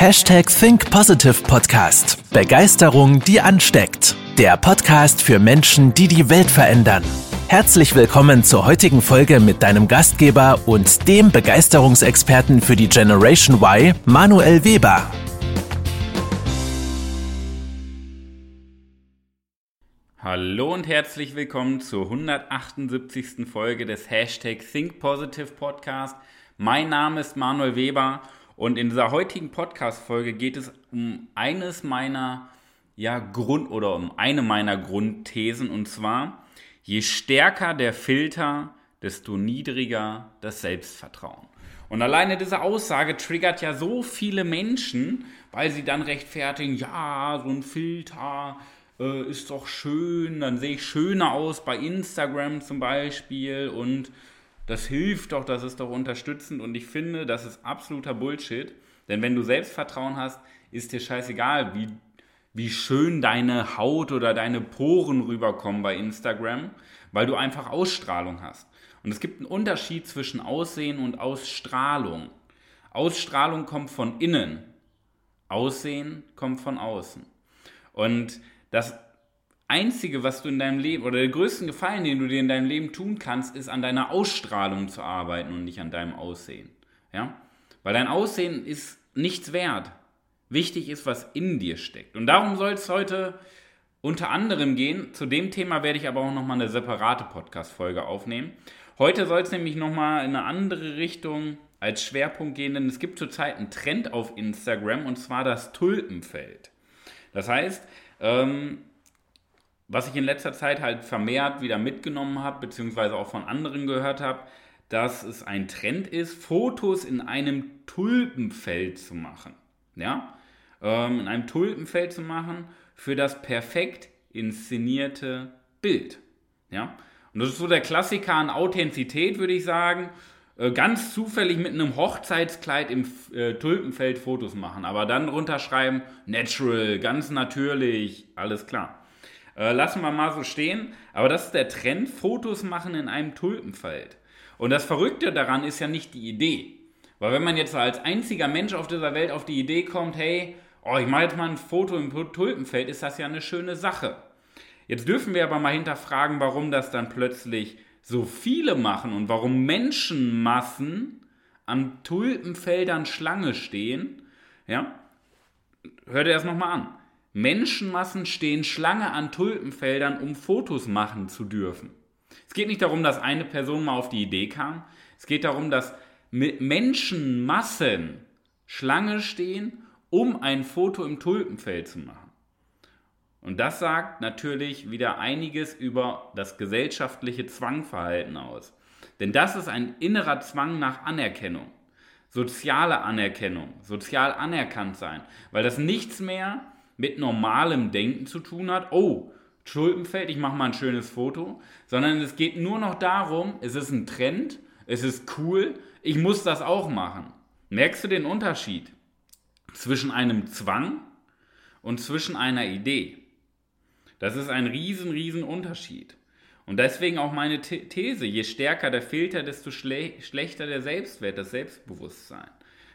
Hashtag Think Positive Podcast. Begeisterung, die ansteckt. Der Podcast für Menschen, die die Welt verändern. Herzlich willkommen zur heutigen Folge mit deinem Gastgeber und dem Begeisterungsexperten für die Generation Y, Manuel Weber. Hallo und herzlich willkommen zur 178. Folge des Hashtag Think Positive Podcast. Mein Name ist Manuel Weber und in dieser heutigen Podcast-Folge geht es um eines meiner ja, Grund oder um eine meiner Grundthesen und zwar, je stärker der Filter, desto niedriger das Selbstvertrauen. Und alleine diese Aussage triggert ja so viele Menschen, weil sie dann rechtfertigen, ja, so ein Filter äh, ist doch schön, dann sehe ich schöner aus bei Instagram zum Beispiel und das hilft doch, das ist doch unterstützend und ich finde, das ist absoluter Bullshit. Denn wenn du Selbstvertrauen hast, ist dir scheißegal, wie, wie schön deine Haut oder deine Poren rüberkommen bei Instagram, weil du einfach Ausstrahlung hast. Und es gibt einen Unterschied zwischen Aussehen und Ausstrahlung. Ausstrahlung kommt von innen, Aussehen kommt von außen. Und das Einzige, was du in deinem Leben, oder der größte Gefallen, den du dir in deinem Leben tun kannst, ist an deiner Ausstrahlung zu arbeiten und nicht an deinem Aussehen. Ja? Weil dein Aussehen ist nichts wert. Wichtig ist, was in dir steckt. Und darum soll es heute unter anderem gehen. Zu dem Thema werde ich aber auch nochmal eine separate Podcast-Folge aufnehmen. Heute soll es nämlich nochmal in eine andere Richtung als Schwerpunkt gehen, denn es gibt zurzeit einen Trend auf Instagram und zwar das Tulpenfeld. Das heißt, ähm, was ich in letzter Zeit halt vermehrt wieder mitgenommen habe, beziehungsweise auch von anderen gehört habe, dass es ein Trend ist, Fotos in einem Tulpenfeld zu machen. Ja? Ähm, in einem Tulpenfeld zu machen für das perfekt inszenierte Bild. Ja? Und das ist so der Klassiker an Authentizität, würde ich sagen. Äh, ganz zufällig mit einem Hochzeitskleid im äh, Tulpenfeld Fotos machen, aber dann runterschreiben, natural, ganz natürlich, alles klar. Äh, lassen wir mal so stehen. Aber das ist der Trend, Fotos machen in einem Tulpenfeld. Und das Verrückte daran ist ja nicht die Idee. Weil wenn man jetzt als einziger Mensch auf dieser Welt auf die Idee kommt, hey, oh, ich mache jetzt mal ein Foto im Tulpenfeld, ist das ja eine schöne Sache. Jetzt dürfen wir aber mal hinterfragen, warum das dann plötzlich so viele machen und warum Menschenmassen an Tulpenfeldern Schlange stehen. Ja? Hört ihr das nochmal an. Menschenmassen stehen Schlange an Tulpenfeldern, um Fotos machen zu dürfen. Es geht nicht darum, dass eine Person mal auf die Idee kam. Es geht darum, dass Menschenmassen Schlange stehen, um ein Foto im Tulpenfeld zu machen. Und das sagt natürlich wieder einiges über das gesellschaftliche Zwangverhalten aus. Denn das ist ein innerer Zwang nach Anerkennung. Soziale Anerkennung, sozial anerkannt sein. Weil das nichts mehr mit normalem Denken zu tun hat, oh, Schuldenfeld, ich mache mal ein schönes Foto, sondern es geht nur noch darum, es ist ein Trend, es ist cool, ich muss das auch machen. Merkst du den Unterschied zwischen einem Zwang und zwischen einer Idee? Das ist ein riesen, riesen Unterschied. Und deswegen auch meine These, je stärker der Filter, desto schle schlechter der Selbstwert, das Selbstbewusstsein.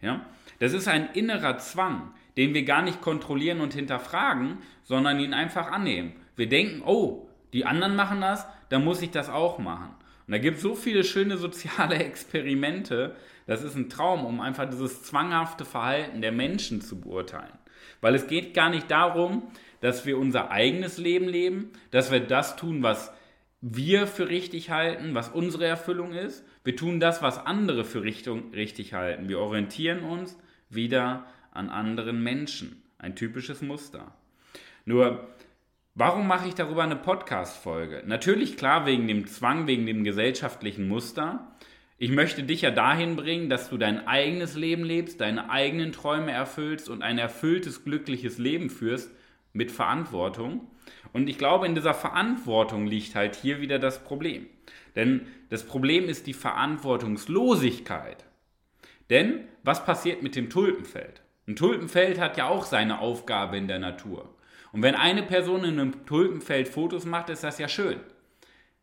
Ja? Das ist ein innerer Zwang den wir gar nicht kontrollieren und hinterfragen, sondern ihn einfach annehmen. Wir denken, oh, die anderen machen das, dann muss ich das auch machen. Und da gibt es so viele schöne soziale Experimente, das ist ein Traum, um einfach dieses zwanghafte Verhalten der Menschen zu beurteilen. Weil es geht gar nicht darum, dass wir unser eigenes Leben leben, dass wir das tun, was wir für richtig halten, was unsere Erfüllung ist. Wir tun das, was andere für Richtung, richtig halten. Wir orientieren uns wieder an anderen Menschen. Ein typisches Muster. Nur, warum mache ich darüber eine Podcast-Folge? Natürlich klar wegen dem Zwang, wegen dem gesellschaftlichen Muster. Ich möchte dich ja dahin bringen, dass du dein eigenes Leben lebst, deine eigenen Träume erfüllst und ein erfülltes, glückliches Leben führst mit Verantwortung. Und ich glaube, in dieser Verantwortung liegt halt hier wieder das Problem. Denn das Problem ist die Verantwortungslosigkeit. Denn was passiert mit dem Tulpenfeld? Ein Tulpenfeld hat ja auch seine Aufgabe in der Natur. Und wenn eine Person in einem Tulpenfeld Fotos macht, ist das ja schön.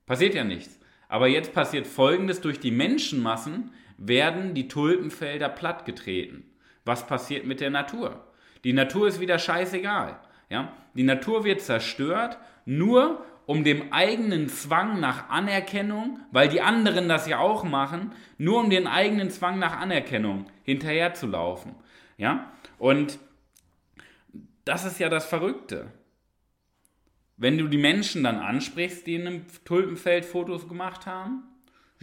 Passiert ja nichts. Aber jetzt passiert Folgendes, durch die Menschenmassen werden die Tulpenfelder plattgetreten. was passiert mit der Natur? Die Natur ist wieder scheißegal. Ja? Die Natur wird zerstört, nur um dem eigenen Zwang nach Anerkennung, weil die anderen das ja auch machen, nur um den eigenen Zwang nach Anerkennung hinterherzulaufen. Ja? Und das ist ja das Verrückte. Wenn du die Menschen dann ansprichst, die in einem Tulpenfeld Fotos gemacht haben,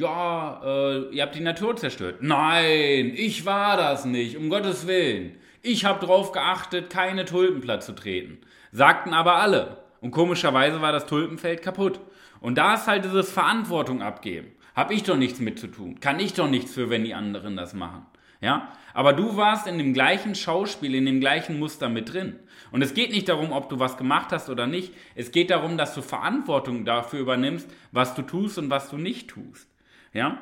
ja, äh, ihr habt die Natur zerstört. Nein, ich war das nicht, um Gottes Willen. Ich habe darauf geachtet, keine Tulpen platt zu treten. Sagten aber alle. Und komischerweise war das Tulpenfeld kaputt. Und da ist halt dieses Verantwortung abgeben. Hab ich doch nichts mit zu tun. Kann ich doch nichts für, wenn die anderen das machen. Ja? Aber du warst in dem gleichen Schauspiel, in dem gleichen Muster mit drin. Und es geht nicht darum, ob du was gemacht hast oder nicht. Es geht darum, dass du Verantwortung dafür übernimmst, was du tust und was du nicht tust. Ja?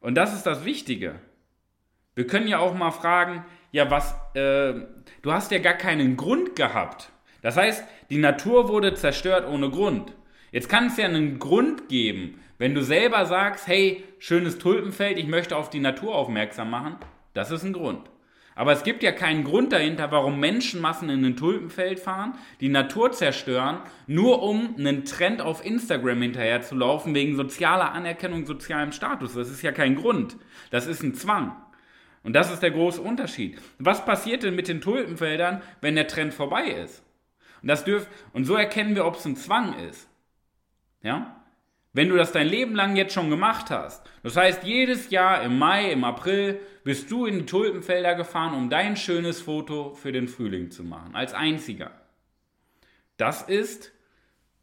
Und das ist das Wichtige. Wir können ja auch mal fragen, ja, was, äh, du hast ja gar keinen Grund gehabt. Das heißt, die Natur wurde zerstört ohne Grund. Jetzt kann es ja einen Grund geben, wenn du selber sagst, hey, schönes Tulpenfeld, ich möchte auf die Natur aufmerksam machen, das ist ein Grund. Aber es gibt ja keinen Grund dahinter, warum Menschenmassen in ein Tulpenfeld fahren, die Natur zerstören, nur um einen Trend auf Instagram hinterher zu laufen, wegen sozialer Anerkennung, sozialem Status. Das ist ja kein Grund. Das ist ein Zwang. Und das ist der große Unterschied. Was passiert denn mit den Tulpenfeldern, wenn der Trend vorbei ist? Und, das dürf, und so erkennen wir, ob es ein Zwang ist. Ja? Wenn du das dein Leben lang jetzt schon gemacht hast, das heißt, jedes Jahr im Mai, im April bist du in die Tulpenfelder gefahren, um dein schönes Foto für den Frühling zu machen, als einziger. Das ist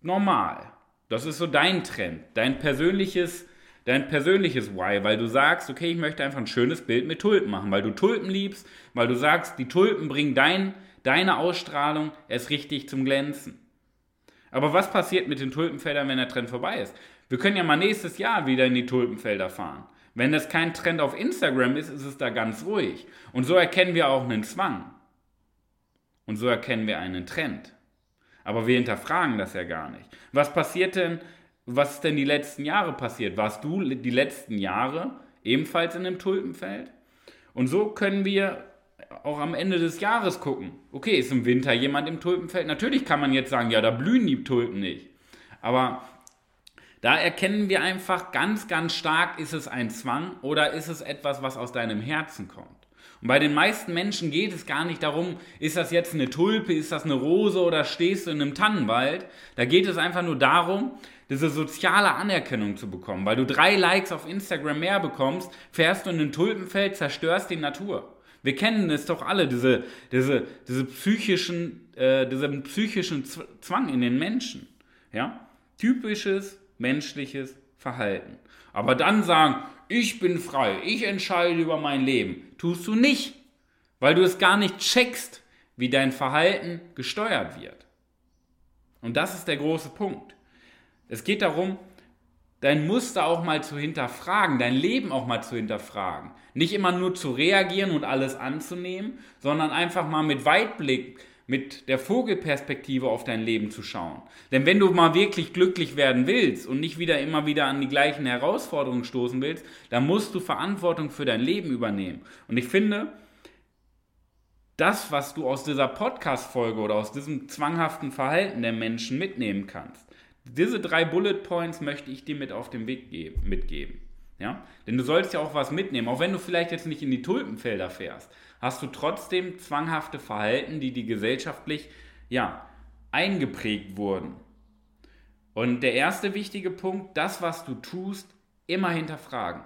normal. Das ist so dein Trend, dein persönliches, dein persönliches Why, weil du sagst, okay, ich möchte einfach ein schönes Bild mit Tulpen machen, weil du Tulpen liebst, weil du sagst, die Tulpen bringen dein, deine Ausstrahlung erst richtig zum Glänzen. Aber was passiert mit den Tulpenfeldern, wenn der Trend vorbei ist? Wir können ja mal nächstes Jahr wieder in die Tulpenfelder fahren. Wenn das kein Trend auf Instagram ist, ist es da ganz ruhig. Und so erkennen wir auch einen Zwang. Und so erkennen wir einen Trend. Aber wir hinterfragen das ja gar nicht. Was passiert denn, was ist denn die letzten Jahre passiert? Warst du die letzten Jahre ebenfalls in einem Tulpenfeld? Und so können wir auch am Ende des Jahres gucken. Okay, ist im Winter jemand im Tulpenfeld? Natürlich kann man jetzt sagen, ja, da blühen die Tulpen nicht. Aber da erkennen wir einfach ganz, ganz stark, ist es ein Zwang oder ist es etwas, was aus deinem Herzen kommt. Und bei den meisten Menschen geht es gar nicht darum, ist das jetzt eine Tulpe, ist das eine Rose oder stehst du in einem Tannenwald. Da geht es einfach nur darum, diese soziale Anerkennung zu bekommen. Weil du drei Likes auf Instagram mehr bekommst, fährst du in ein Tulpenfeld, zerstörst die Natur. Wir kennen es doch alle, diese, diese, diese psychischen, äh, diesen psychischen Zwang in den Menschen. Ja? Typisches menschliches Verhalten. Aber dann sagen, ich bin frei, ich entscheide über mein Leben, tust du nicht, weil du es gar nicht checkst, wie dein Verhalten gesteuert wird. Und das ist der große Punkt. Es geht darum, dein Muster auch mal zu hinterfragen, dein Leben auch mal zu hinterfragen. Nicht immer nur zu reagieren und alles anzunehmen, sondern einfach mal mit Weitblick, mit der Vogelperspektive auf dein Leben zu schauen. Denn wenn du mal wirklich glücklich werden willst und nicht wieder immer wieder an die gleichen Herausforderungen stoßen willst, dann musst du Verantwortung für dein Leben übernehmen. Und ich finde, das, was du aus dieser Podcast-Folge oder aus diesem zwanghaften Verhalten der Menschen mitnehmen kannst, diese drei Bullet Points möchte ich dir mit auf den Weg geben, mitgeben. Ja? Denn du sollst ja auch was mitnehmen, auch wenn du vielleicht jetzt nicht in die Tulpenfelder fährst, hast du trotzdem zwanghafte Verhalten, die die gesellschaftlich ja, eingeprägt wurden. Und der erste wichtige Punkt, das, was du tust, immer hinterfragen.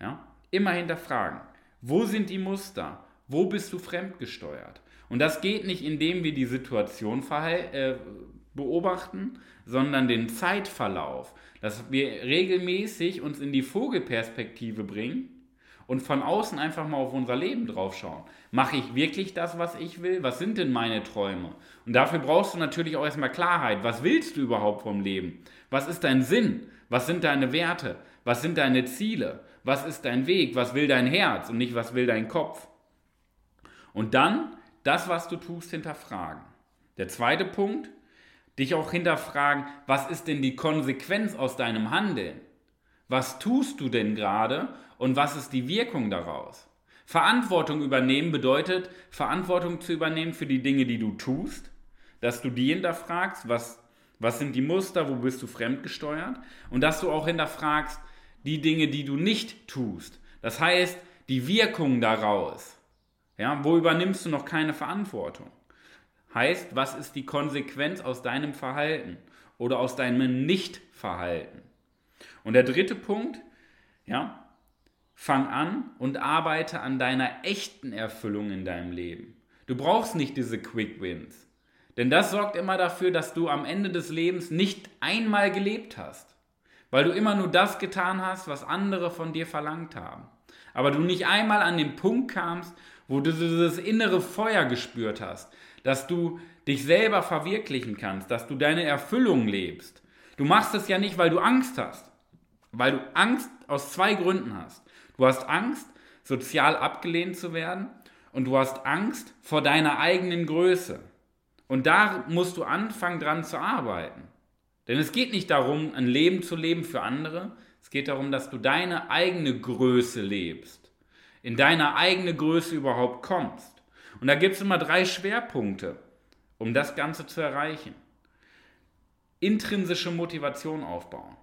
Ja? Immer hinterfragen. Wo sind die Muster? Wo bist du fremdgesteuert? Und das geht nicht, indem wir die Situation äh, beobachten, sondern den Zeitverlauf, dass wir regelmäßig uns in die Vogelperspektive bringen und von außen einfach mal auf unser Leben drauf schauen. Mache ich wirklich das, was ich will? Was sind denn meine Träume? Und dafür brauchst du natürlich auch erstmal Klarheit. Was willst du überhaupt vom Leben? Was ist dein Sinn? Was sind deine Werte? Was sind deine Ziele? Was ist dein Weg? Was will dein Herz und nicht was will dein Kopf? Und dann das, was du tust, hinterfragen. Der zweite Punkt, dich auch hinterfragen, was ist denn die Konsequenz aus deinem Handeln? Was tust du denn gerade und was ist die Wirkung daraus? Verantwortung übernehmen bedeutet, Verantwortung zu übernehmen für die Dinge, die du tust, dass du die hinterfragst, was, was sind die Muster, wo bist du fremdgesteuert und dass du auch hinterfragst die Dinge, die du nicht tust. Das heißt, die Wirkung daraus. Ja, wo übernimmst du noch keine Verantwortung? Heißt, was ist die Konsequenz aus deinem Verhalten oder aus deinem Nichtverhalten? Und der dritte Punkt, ja, fang an und arbeite an deiner echten Erfüllung in deinem Leben. Du brauchst nicht diese Quick Wins. Denn das sorgt immer dafür, dass du am Ende des Lebens nicht einmal gelebt hast. Weil du immer nur das getan hast, was andere von dir verlangt haben. Aber du nicht einmal an den Punkt kamst, wo du dieses innere Feuer gespürt hast, dass du dich selber verwirklichen kannst, dass du deine Erfüllung lebst. Du machst es ja nicht, weil du Angst hast, weil du Angst aus zwei Gründen hast. Du hast Angst, sozial abgelehnt zu werden und du hast Angst vor deiner eigenen Größe. Und da musst du anfangen, dran zu arbeiten. Denn es geht nicht darum, ein Leben zu leben für andere. Es geht darum, dass du deine eigene Größe lebst. In deine eigene Größe überhaupt kommst. Und da gibt es immer drei Schwerpunkte, um das Ganze zu erreichen. Intrinsische Motivation aufbauen.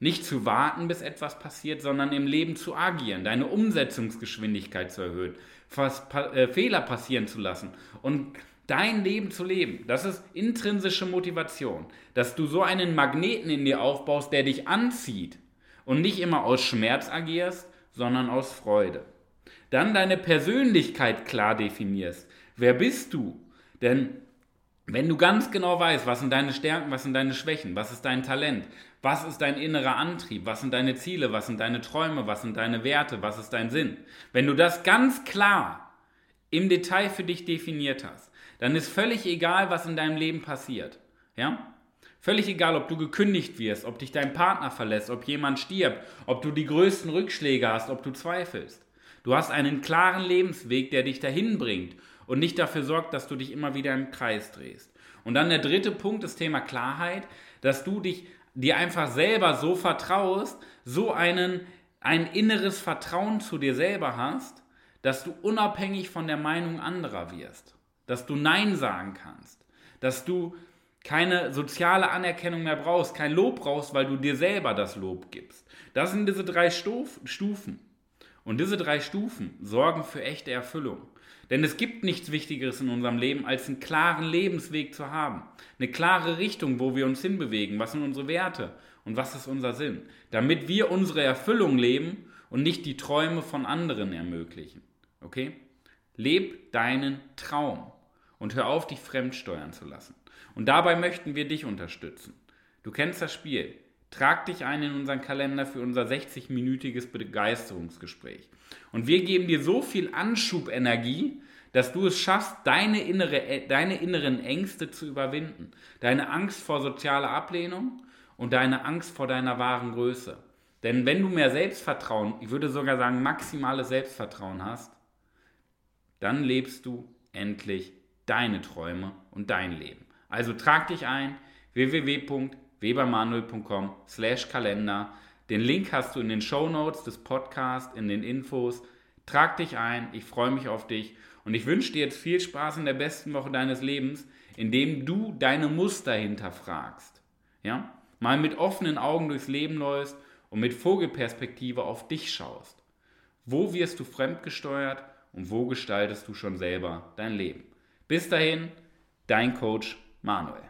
Nicht zu warten, bis etwas passiert, sondern im Leben zu agieren, deine Umsetzungsgeschwindigkeit zu erhöhen, äh, Fehler passieren zu lassen und dein Leben zu leben. Das ist intrinsische Motivation, dass du so einen Magneten in dir aufbaust, der dich anzieht und nicht immer aus Schmerz agierst, sondern aus Freude. Dann deine Persönlichkeit klar definierst. Wer bist du? Denn wenn du ganz genau weißt, was sind deine Stärken, was sind deine Schwächen, was ist dein Talent, was ist dein innerer Antrieb, was sind deine Ziele, was sind deine Träume, was sind deine Werte, was ist dein Sinn, wenn du das ganz klar im Detail für dich definiert hast, dann ist völlig egal, was in deinem Leben passiert. Ja? Völlig egal, ob du gekündigt wirst, ob dich dein Partner verlässt, ob jemand stirbt, ob du die größten Rückschläge hast, ob du zweifelst. Du hast einen klaren Lebensweg, der dich dahin bringt und nicht dafür sorgt, dass du dich immer wieder im Kreis drehst. Und dann der dritte Punkt, das Thema Klarheit, dass du dich dir einfach selber so vertraust, so einen, ein inneres Vertrauen zu dir selber hast, dass du unabhängig von der Meinung anderer wirst, dass du Nein sagen kannst, dass du keine soziale Anerkennung mehr brauchst, kein Lob brauchst, weil du dir selber das Lob gibst. Das sind diese drei Stufen. Und diese drei Stufen sorgen für echte Erfüllung. Denn es gibt nichts Wichtigeres in unserem Leben, als einen klaren Lebensweg zu haben. Eine klare Richtung, wo wir uns hinbewegen. Was sind unsere Werte und was ist unser Sinn? Damit wir unsere Erfüllung leben und nicht die Träume von anderen ermöglichen. Okay? Leb deinen Traum und hör auf, dich fremdsteuern zu lassen. Und dabei möchten wir dich unterstützen. Du kennst das Spiel. Trag dich ein in unseren Kalender für unser 60-minütiges Begeisterungsgespräch. Und wir geben dir so viel Anschubenergie, dass du es schaffst, deine, innere, deine inneren Ängste zu überwinden. Deine Angst vor sozialer Ablehnung und deine Angst vor deiner wahren Größe. Denn wenn du mehr Selbstvertrauen, ich würde sogar sagen maximales Selbstvertrauen hast, dann lebst du endlich deine Träume und dein Leben. Also trag dich ein www webermanuel.com slash Kalender. Den Link hast du in den Show Notes des Podcasts, in den Infos. Trag dich ein, ich freue mich auf dich und ich wünsche dir jetzt viel Spaß in der besten Woche deines Lebens, indem du deine Muster hinterfragst. Ja? Mal mit offenen Augen durchs Leben läufst und mit Vogelperspektive auf dich schaust. Wo wirst du fremdgesteuert und wo gestaltest du schon selber dein Leben? Bis dahin, dein Coach Manuel.